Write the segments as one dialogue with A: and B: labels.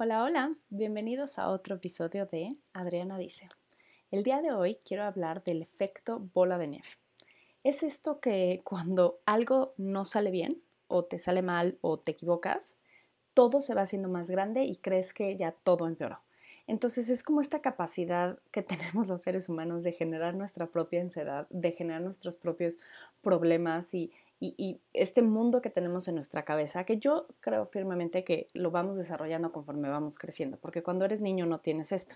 A: Hola, hola, bienvenidos a otro episodio de Adriana Dice. El día de hoy quiero hablar del efecto bola de nieve. Es esto que cuando algo no sale bien, o te sale mal, o te equivocas, todo se va haciendo más grande y crees que ya todo empeoró. Entonces es como esta capacidad que tenemos los seres humanos de generar nuestra propia ansiedad, de generar nuestros propios problemas y, este mundo que tenemos en nuestra cabeza, que yo creo firmemente que lo vamos desarrollando conforme vamos creciendo, porque cuando eres niño no tienes esto,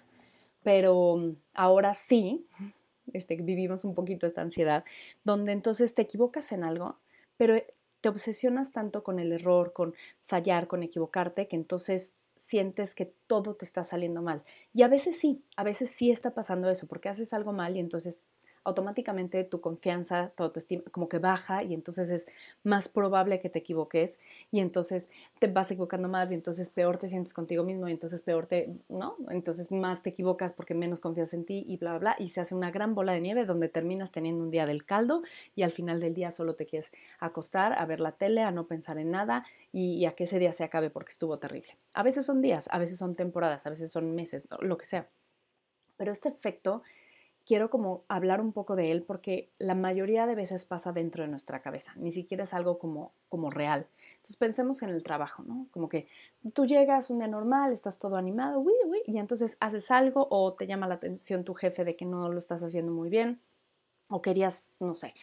A: pero ahora sí, este, vivimos un poquito esta ansiedad, donde entonces te equivocas en algo, pero te obsesionas tanto con el error, con fallar, con equivocarte, que entonces sientes que todo te está saliendo mal. Y a veces sí, a veces sí está pasando eso, porque haces algo mal y entonces automáticamente tu confianza, tu autoestima como que baja y entonces es más probable que te equivoques y entonces te vas equivocando más y entonces peor te sientes contigo mismo y entonces peor te, ¿no? Entonces más te equivocas porque menos confías en ti y bla, bla, bla y se hace una gran bola de nieve donde terminas teniendo un día del caldo y al final del día solo te quieres acostar a ver la tele, a no pensar en nada y, y a que ese día se acabe porque estuvo terrible. A veces son días, a veces son temporadas, a veces son meses, lo que sea. Pero este efecto quiero como hablar un poco de él porque la mayoría de veces pasa dentro de nuestra cabeza, ni siquiera es algo como, como real. Entonces pensemos en el trabajo, ¿no? Como que tú llegas un día normal, estás todo animado, y entonces haces algo o te llama la atención tu jefe de que no lo estás haciendo muy bien o querías, no sé,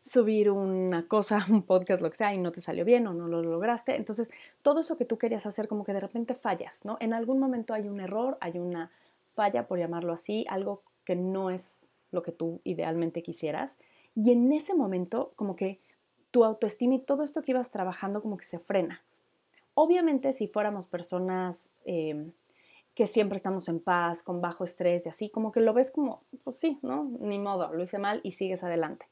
A: subir una cosa, un podcast, lo que sea, y no te salió bien o no lo lograste. Entonces, todo eso que tú querías hacer, como que de repente fallas, ¿no? En algún momento hay un error, hay una falla, por llamarlo así, algo que no es lo que tú idealmente quisieras. Y en ese momento, como que tu autoestima y todo esto que ibas trabajando como que se frena. Obviamente, si fuéramos personas em, que siempre estamos en paz, con bajo estrés y así, como que lo ves como, pues sí, ¿no? Ni modo, lo hice mal y sigues adelante.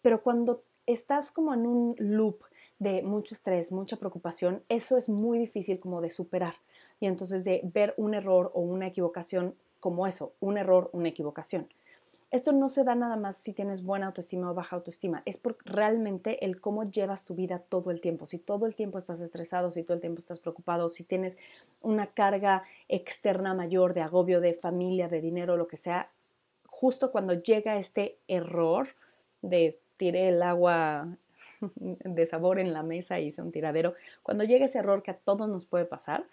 A: Pero cuando estás como en un loop de mucho estrés, mucha preocupación, eso es muy difícil como de superar. Y entonces de ver un error o una equivocación como eso, un error, una equivocación. Esto no se da nada más si tienes buena autoestima o baja autoestima, es por realmente el cómo llevas tu vida todo el tiempo. Si todo el tiempo estás estresado, si todo el tiempo estás preocupado, si tienes una carga externa mayor de agobio de familia, de dinero, lo que sea, justo cuando llega este error de tiré el agua de sabor en la mesa y hice un tiradero, cuando llega ese error que a todos nos puede pasar,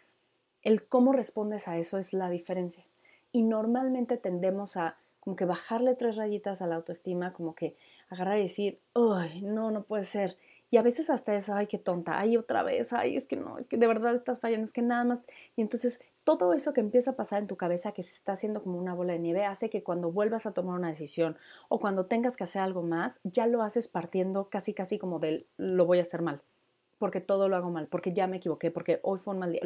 A: el cómo respondes a eso es la diferencia y normalmente tendemos a como que bajarle tres rayitas a la autoestima, como que agarrar y decir, ay, no, no puede ser. Y a veces hasta eso, ay, qué tonta, ay, otra vez, ay, es que no, es que de verdad estás fallando, es que nada más. Y entonces todo eso que empieza a pasar en tu cabeza, que se está haciendo como una bola de nieve, hace que cuando vuelvas a tomar una decisión o cuando tengas que hacer algo más, ya lo haces partiendo casi, casi como del lo voy a hacer mal, porque todo lo hago mal, porque ya me equivoqué, porque hoy fue un mal día.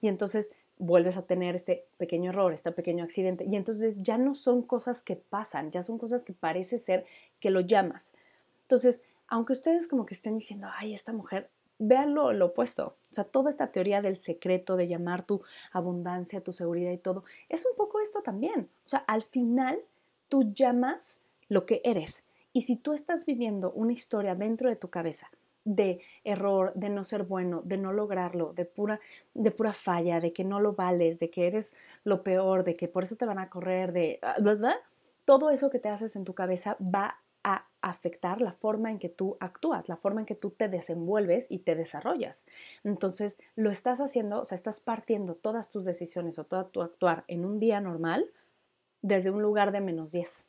A: Y entonces vuelves a tener este pequeño error, este pequeño accidente, y entonces ya no son cosas que pasan, ya son cosas que parece ser que lo llamas. Entonces, aunque ustedes como que estén diciendo, ay, esta mujer, vean lo, opuesto. O sea, toda esta teoría del secreto, de llamar tu abundancia, tu seguridad y todo, es un poco esto también. O sea, al final tú llamas lo que eres. Y si tú estás viviendo una historia dentro de tu cabeza de error, de no ser bueno, de no lograrlo, de pura, de pura falla, de que no lo vales, de que eres lo peor, de que por eso te van a correr, de... ¿verdad? Ah, todo eso que te haces en tu cabeza va a afectar la forma en que tú actúas, la forma en que tú te desenvuelves y te desarrollas. Entonces, lo estás haciendo, o sea, estás partiendo todas tus decisiones o todo tu actuar en un día normal desde un lugar de menos 10.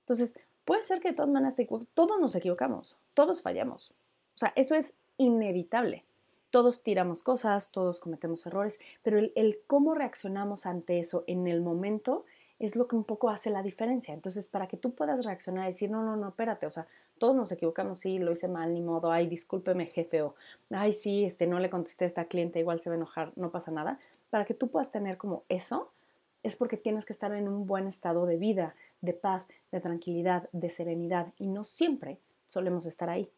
A: Entonces, Puede ser que de todas maneras todos nos equivocamos, todos fallamos. O sea, eso es inevitable. Todos tiramos cosas, todos cometemos errores, pero el, cómo reaccionamos ante eso en el momento es lo que un poco hace la diferencia. Entonces, para que tú puedas reaccionar y decir, no, no, no, espérate, o sea, todos nos equivocamos, sí, lo hice mal, ni modo, ay, discúlpeme, jefe, o ay, sí, este, no le contesté a esta cliente, igual se va a enojar, no pasa nada. Para que tú puedas tener como eso, es porque tienes que estar en un buen estado de vida, de paz, de tranquilidad, de serenidad y no siempre solemos estar ahí.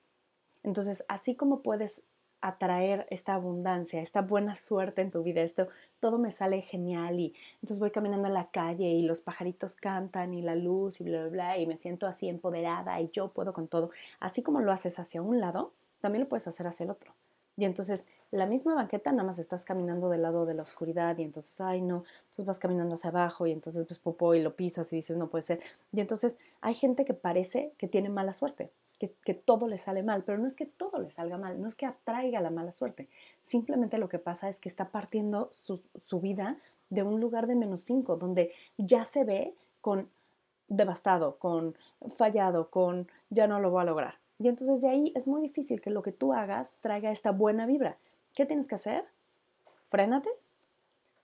A: Entonces, así como puedes atraer esta abundancia, esta buena suerte en tu vida, esto todo me sale genial y entonces voy caminando en la calle y los pajaritos cantan y la luz y bla, bla, bla y me siento así empoderada y yo puedo con todo. Así como lo haces hacia un lado, también lo puedes hacer hacia el otro. Y entonces la misma banqueta, nada más estás caminando del lado de la oscuridad y entonces, ay no, entonces vas caminando hacia abajo y entonces ves popó y lo pisas y dices, no puede ser. Y entonces hay gente que parece que tiene mala suerte, que, que todo le sale mal, pero no es que todo le salga mal, no es que atraiga la mala suerte. Simplemente lo que pasa es que está partiendo su, su vida de un lugar de menos 5, donde ya se ve con devastado, con fallado, con ya no lo voy a lograr. Y entonces de ahí es muy difícil que lo que tú hagas traiga esta buena vibra. ¿Qué tienes que hacer? Frénate,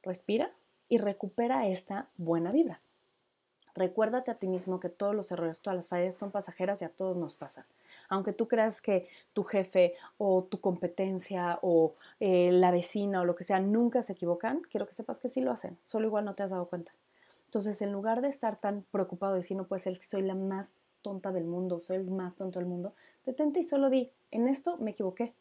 A: respira y recupera esta buena vibra. Recuérdate a ti mismo que todos los errores, todas las fallas son pasajeras y a todos nos pasa. Aunque tú creas que tu jefe o tu competencia o eh, la vecina o lo que sea nunca se equivocan, quiero que sepas que sí lo hacen, solo igual no te has dado cuenta. Entonces, en lugar de estar tan preocupado de decir, no puede ser que soy la más tonta del mundo, soy el más tonto del mundo, detente y solo di, en esto me equivoqué,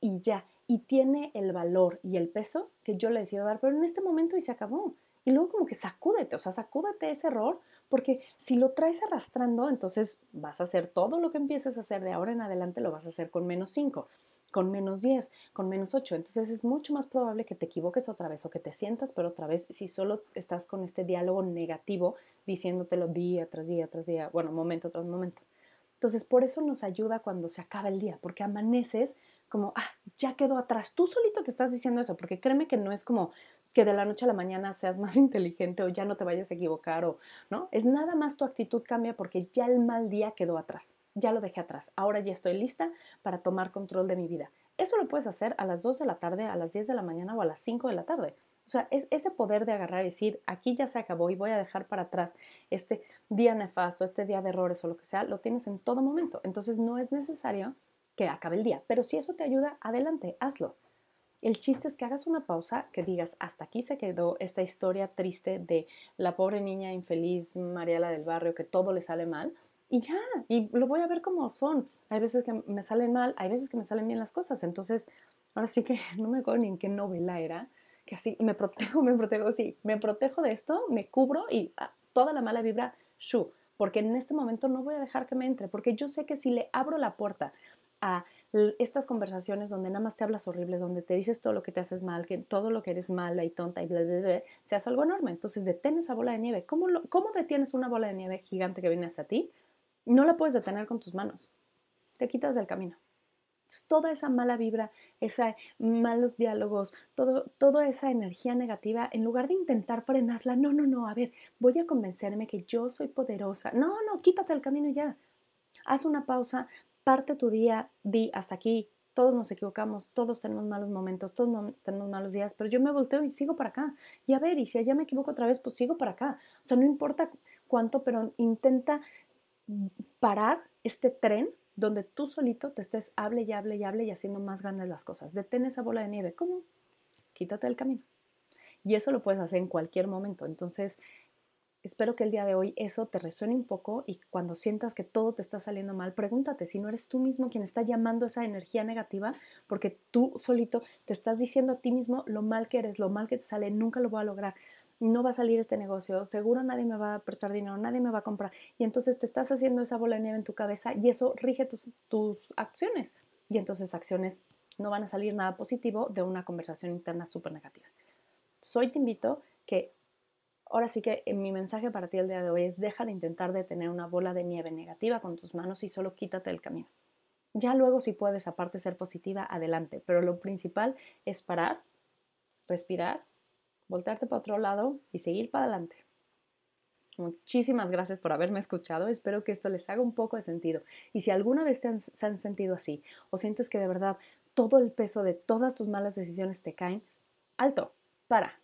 A: y ya. Y tiene el valor y el peso que yo le decido dar, pero en este momento y se acabó. Y luego como que sacúdete, o sea, sacúdete ese error, porque si lo traes arrastrando, entonces vas a hacer todo lo que empieces a hacer de ahora en adelante, lo vas a hacer con menos 5, con menos 10, con menos 8. Entonces es mucho más probable que te equivoques otra vez o que te sientas, pero otra vez si solo estás con este diálogo negativo diciéndotelo día tras día tras día, bueno, momento tras momento. Entonces por eso nos ayuda cuando se acaba el día, porque amaneces como, ah, ya quedó atrás. Tú solito te estás diciendo eso, porque créeme que no es como que de la noche a la mañana seas más inteligente o ya no te vayas a equivocar o, ¿no? Es nada más tu actitud cambia porque ya el mal día quedó atrás, ya lo dejé atrás. Ahora ya estoy lista para tomar control de mi vida. Eso lo puedes hacer a las 2 de la tarde, a las 10 de la mañana o a las 5 de la tarde. O sea, es ese poder de agarrar y decir, aquí ya se acabó y voy a dejar para atrás este día nefasto, este día de errores o lo que sea, lo tienes en todo momento. Entonces no es necesario que acabe el día. Pero si eso te ayuda, adelante, hazlo. El chiste es que hagas una pausa, que digas, hasta aquí se quedó esta historia triste de la pobre niña infeliz Mariela del barrio, que todo le sale mal, y ya, y lo voy a ver como son. Hay veces que me salen mal, hay veces que me salen bien las cosas. Entonces, ahora sí que no me acuerdo ni en qué novela era, que así me protejo, me protejo, sí, me protejo de esto, me cubro y ah, toda la mala vibra, shu, porque en este momento no voy a dejar que me entre, porque yo sé que si le abro la puerta a estas conversaciones donde nada más te hablas horrible, donde te dices todo lo que te haces mal, que todo lo que eres mala y tonta y bla, bla, bla, se hace algo enorme. Entonces detén esa bola de nieve. ¿Cómo, ¿Cómo detienes una bola de nieve gigante que viene hacia ti? No la puedes detener con tus manos. Te quitas del camino. Toda esa mala vibra, esos malos diálogos, todo, toda esa energía negativa, en lugar de intentar frenarla, no, no, no, a ver, voy a convencerme que yo soy poderosa. No, no, quítate el camino ya. Haz una pausa, parte tu día, di hasta aquí, todos nos equivocamos, todos tenemos malos momentos, todos tenemos malos días, pero yo me volteo y sigo para acá. Y a ver, y si allá me equivoco otra vez, pues sigo para acá. O sea, no importa cuánto, pero intenta parar este tren donde tú solito te estés hable y hable y hable y haciendo más grandes las cosas. Detén esa bola de nieve. ¿Cómo? Quítate del camino. Y eso lo puedes hacer en cualquier momento. Entonces, Espero que el día de hoy eso te resuene un poco y cuando sientas que todo te está saliendo mal, pregúntate si no eres tú mismo quien está llamando esa energía negativa, porque tú solito te estás diciendo a ti mismo lo mal que eres, lo mal que te sale, nunca lo voy a lograr, no va a salir este negocio, seguro nadie me va a prestar dinero, nadie me va a comprar. Y entonces te estás haciendo esa bola de nieve en tu cabeza y eso rige tus, tus acciones. Y entonces acciones no van a salir nada positivo de una conversación interna súper negativa. Soy te invito que Ahora sí que mi mensaje para ti el día de hoy es deja de intentar detener una bola de nieve negativa con tus manos y solo quítate el camino. Ya luego si puedes aparte ser positiva, adelante, pero lo principal es parar, respirar, voltearte para otro lado y seguir para adelante. Muchísimas gracias por haberme escuchado. Espero que esto les haga un poco de sentido. Y si alguna vez se han sentido así o sientes que de verdad todo el peso de todas tus malas decisiones te caen, alto, para,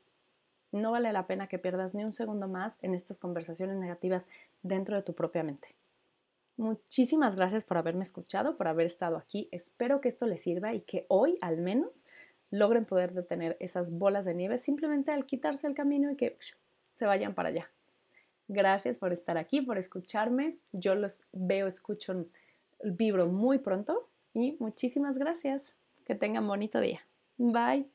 A: no vale la pena que pierdas ni un segundo más en estas conversaciones negativas dentro de tu propia mente. Muchísimas gracias por haberme escuchado, por haber estado aquí. Espero que esto les sirva y que hoy al menos logren poder detener esas bolas de nieve simplemente al quitarse el camino y que se vayan para allá. Gracias por estar aquí, por escucharme. Yo los veo, escucho, vibro muy pronto y muchísimas gracias. Que tengan bonito día. Bye.